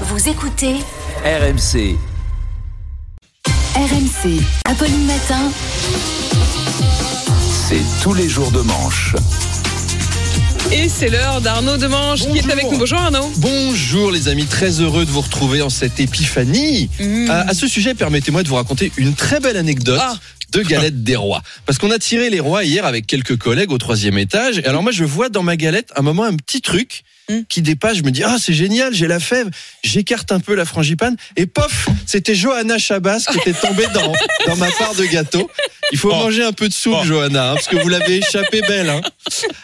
Vous écoutez RMC. RMC. Apolline Matin. C'est tous les jours de manche. Et c'est l'heure d'Arnaud Demange qui est Bonjour. avec nous. Bonjour Arnaud. Bonjour les amis, très heureux de vous retrouver en cette épiphanie. Mmh. À, à ce sujet, permettez-moi de vous raconter une très belle anecdote. Ah. De galette des rois. Parce qu'on a tiré les rois hier avec quelques collègues au troisième étage. Et alors moi, je vois dans ma galette un moment un petit truc Mm. qui dépasse. Je me dis, ah, c'est génial, j'ai la fève. J'écarte un peu la frangipane. Et pof, c'était Johanna Chabas qui était tombée dans, dans ma part de gâteau. Il faut Oh. manger un peu de soupe, Oh. Johanna, hein, parce que vous l'avez échappé belle. hein.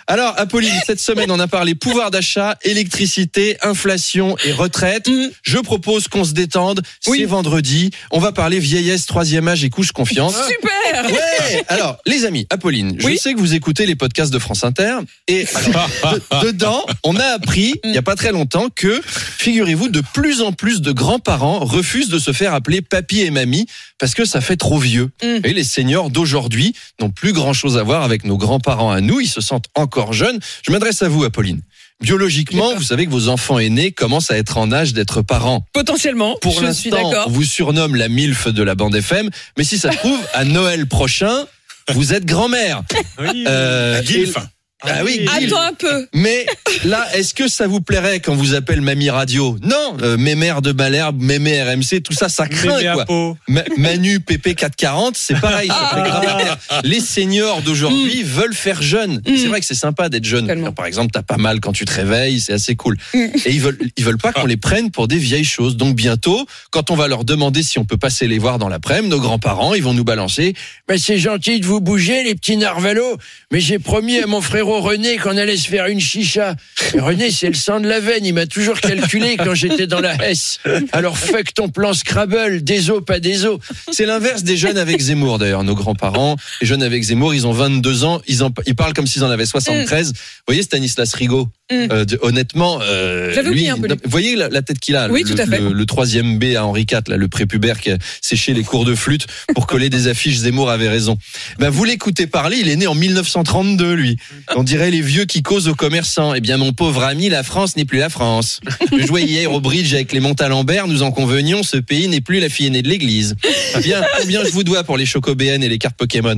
Alors, Apolline, cette semaine, on a parlé pouvoir d'achat, électricité, inflation et retraite. Mm. Je propose qu'on se détende. Oui. C'est vendredi. On va parler vieillesse, troisième âge et couche confiance. Super Ouais. Alors, les amis, Apolline, je sais que vous écoutez les podcasts de France Inter et alors, de- dedans, on a appris il y a pas très longtemps que, figurez-vous, de plus en plus de grands-parents refusent de se faire appeler papy et mamie parce que ça fait trop vieux. Mm. Et les seniors d'aujourd'hui n'ont plus grand-chose à voir avec nos grands-parents à nous. Ils se sentent encore jeunes. Je m'adresse à vous, Apolline. Biologiquement, vous savez que vos enfants aînés commencent à être en âge d'être parents. Potentiellement, Pour je suis l'instant, vous surnomme la MILF de la bande FM, mais si ça se trouve, à Noël prochain, vous êtes grand-mère. Oui. Euh, Gilf. et- Ah oui, Gilf. Attends un peu. Mais là, est-ce que ça vous plairait quand vous appelle Mamie Radio Non, euh, Mémère de Malherbe, Mémé RMC, tout ça, ça craint quoi. peau. Ma- Manu PP 440, c'est pareil. ça Ah. fait grand-mère. Les seniors d'aujourd'hui veulent faire jeune. C'est vrai que c'est sympa d'être jeune. Mm. Par exemple, t'as pas mal quand tu te réveilles, c'est assez cool. Mm. Et ils veulent, ils veulent pas qu'on les prenne pour des vieilles choses. Donc bientôt, quand on va leur demander si on peut passer les voir dans l'après-midi, nos grands-parents, ils vont nous balancer. Mais c'est gentil de vous bouger, les petits narvalos. Mais j'ai promis à mon René qu'on allait se faire une chicha. Et René, c'est le sang de la veine. Il m'a toujours calculé quand j'étais dans la Hesse. Alors fuck ton plan Scrabble, des os, pas des os. C'est l'inverse des jeunes avec Zemmour d'ailleurs. Nos grands-parents, les jeunes avec Zemmour, ils ont 22 ans, ils, en, ils parlent comme s'ils en avaient 73. Vous voyez Stanislas Rigaud Mm. euh, de- Honnêtement, euh, lui, oublié un peu, lui. vous voyez la, la tête qu'il a, Oui, le, tout à fait. le, le troisième B à Henri IV, là, le prépubère qui a séché les cours de flûte pour coller des affiches. Zemmour avait raison. Ben vous l'écoutez parler, il est né en 1932, lui. On dirait les vieux qui causent aux commerçants. Eh bien, mon pauvre ami, la France n'est plus la France. Je jouais hier au bridge avec les Montalembert, nous en convenions, ce pays n'est plus la fille aînée de l'église. Eh Bien, combien je vous dois pour les chocobéennes et les cartes Pokémon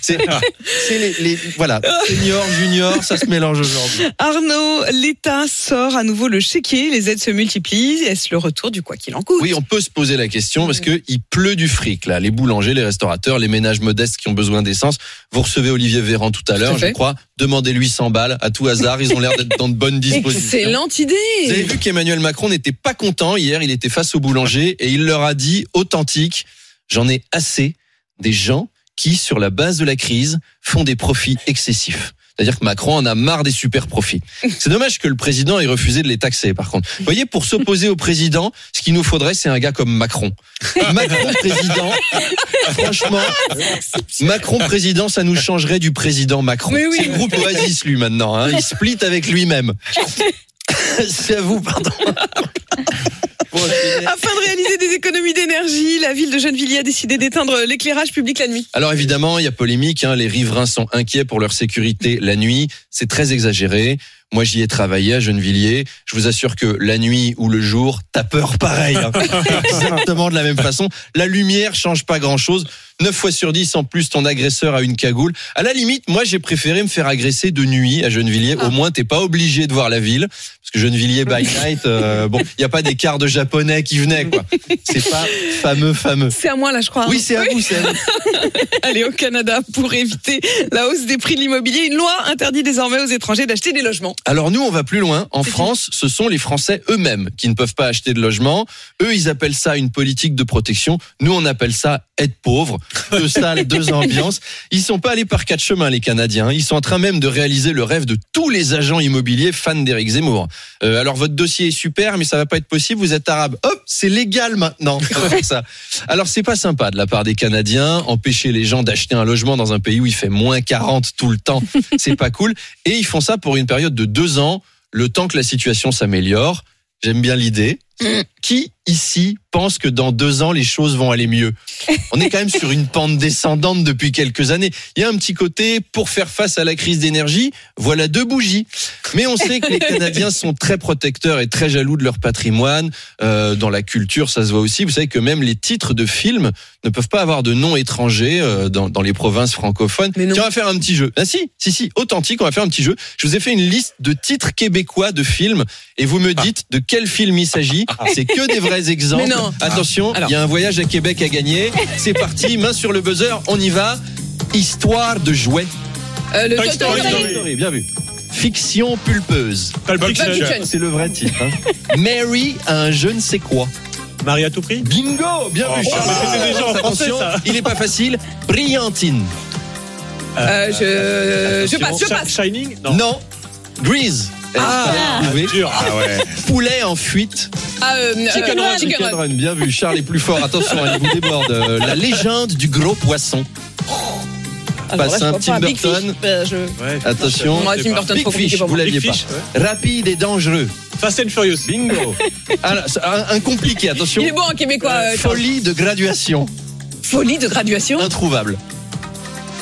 C'est c'est les, les- voilà, senior, junior, ça se mélange aujourd'hui. Arnaud, l'État sort à nouveau le chéquier, les aides se multiplient. Est-ce le retour du quoi qu'il en coûte Oui, on peut se poser la question parce que il pleut du fric là. Les boulangers, les restaurateurs, les ménages modestes qui ont besoin d'essence. Vous recevez Olivier Véran tout à l'heure, je crois. Demandez-lui 100 balles à tout hasard. Ils ont l'air d'être dans de bonnes dispositions. Excellente idée. Vous avez vu qu'Emmanuel Macron n'était pas content hier. Il était face aux boulangers et il leur a dit authentique. J'en ai assez des gens qui, sur la base de la crise, font des profits excessifs. C'est-à-dire que Macron en a marre des super profits. C'est dommage que le président ait refusé de les taxer, par contre. Vous voyez, pour s'opposer au président, ce qu'il nous faudrait, c'est un gars comme Macron. Macron président, franchement, Macron président, ça nous changerait du président Macron. Oui. C'est le groupe Oasis, lui, maintenant. Hein. Il split avec lui-même. c'est à vous, pardon. Afin de réaliser des économies d'énergie, la ville de Gennevilliers a décidé d'éteindre l'éclairage public la nuit. Alors évidemment, il y a polémique. Hein, les riverains sont inquiets pour leur sécurité la nuit. C'est très exagéré. Moi, j'y ai travaillé à Gennevilliers. Je vous assure que la nuit ou le jour, t'as peur pareil. hein. Exactement de la même façon. La lumière change pas grand-chose. 9 fois sur 10, en plus, ton agresseur a une cagoule. À la limite, moi, j'ai préféré me faire agresser de nuit à Gennevilliers. Au moins, t'es pas obligé de voir la ville. Parce que Gennevilliers by night, euh, bon, il y a pas des quarts de japonais qui venaient, quoi. C'est pas fameux, fameux. C'est à moi là, je crois. Oui, c'est à vous, c'est à vous. Allez au Canada pour éviter la hausse des prix de l'immobilier. Une loi interdit désormais aux étrangers d'acheter des logements. Alors nous, on va plus loin. En France, ce sont les Français eux-mêmes qui ne peuvent pas acheter de logement. Eux, ils appellent ça une politique de protection. Nous, on appelle ça être pauvre. Deux salles, deux ambiances. Ils sont pas allés par quatre chemins, les Canadiens. Ils sont en train même de réaliser le rêve de tous les agents immobiliers fans d'Éric Zemmour. Euh, alors votre dossier est super, mais ça va pas être possible. Vous êtes arabe. Hop, c'est légal maintenant. ça. Alors c'est pas sympa de la part des Canadiens. Empêcher les gens d'acheter un logement dans un pays où il fait moins 40 tout le temps, c'est pas cool. Et ils font ça pour une période de deux ans, le temps que la situation s'améliore. J'aime bien l'idée. Qui ici pense que dans deux ans, les choses vont aller mieux? On est quand même sur une pente descendante depuis quelques années. Il y a un petit côté, pour faire face à la crise d'énergie, voilà deux bougies. Mais on sait que les Canadiens sont très protecteurs et très jaloux de leur patrimoine. Euh, dans la culture, ça se voit aussi. Vous savez que même les titres de films ne peuvent pas avoir de noms étrangers euh, dans, dans les provinces francophones. Mais. Tiens, on va faire un petit jeu. Ah si, si, si, authentique, on va faire un petit jeu. Je vous ai fait une liste de titres québécois de films et vous me dites de quel film il s'agit. C'est que des vrais exemples. Mais non. Attention, il y a un voyage à Québec à gagner. C'est parti, main sur le buzzer, on y va. Histoire de jouets. Euh, le Toy Story. Story. Toy Story, bien vu. Fiction pulpeuse. Pulp Pulp Fiction. Fiction. C'est le vrai titre. hein. Mary a un je ne sais quoi. Marie à tout prix Bingo, bien vu. Oh, Charles. mais c'était déjà en français, Attention, ça. il est pas facile. Brillantine. Euh, je, je passe, je passe. Shining Non. Grease. Ah. Dur. Ah ouais. Poulet en fuite. Ah, euh, Chicken euh, Run. Chicken Chicken Run. Run, bien vu. Charles est plus fort. Attention, il vous déborde. Euh, La légende du gros poisson. Alors là, Passe je un vois Tim pas. Big Burton. Fish. Euh, je- Ouais, Attention. Moi, Tim Burton, Big trop compliqué Fish, pour vous moi. l'aviez Big pas. Fish. Rapide et dangereux. Fast and Furious. Bingo. Alors, c'est un, un compliqué, attention. Il est bon, un Québécois. euh, Charles. Folie de graduation. Folie de graduation. Introuvable.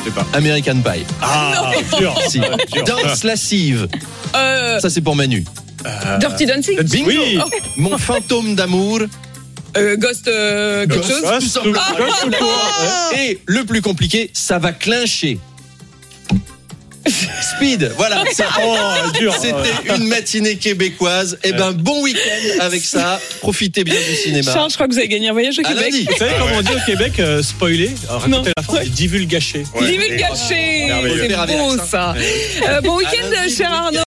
Je sais pas. American Pie. Ah, dur. Si. Danse lascive. Euh, Ça, c'est pour Manu. Dirty Dancing. Bingo. Oui. Mon fantôme d'amour. Euh, Ghost, euh, quelque Ghost. chose. Ah, Tout simplement. Ah, tout le temps. Et le plus compliqué, ça va clincher. Speed, voilà. ça- Oh, dur. C'était une matinée québécoise. Eh ben, bon week-end avec ça. Profitez bien du cinéma. Charles, je crois que vous avez gagné un voyage au À Québec. Vous savez comment on dit au Québec euh, spoiler? Alors, Non. Racontez la fin, divulgacher. Divulgaché. Merveilleux. C'est beau ça. Euh, bon week-end, cher Arnaud.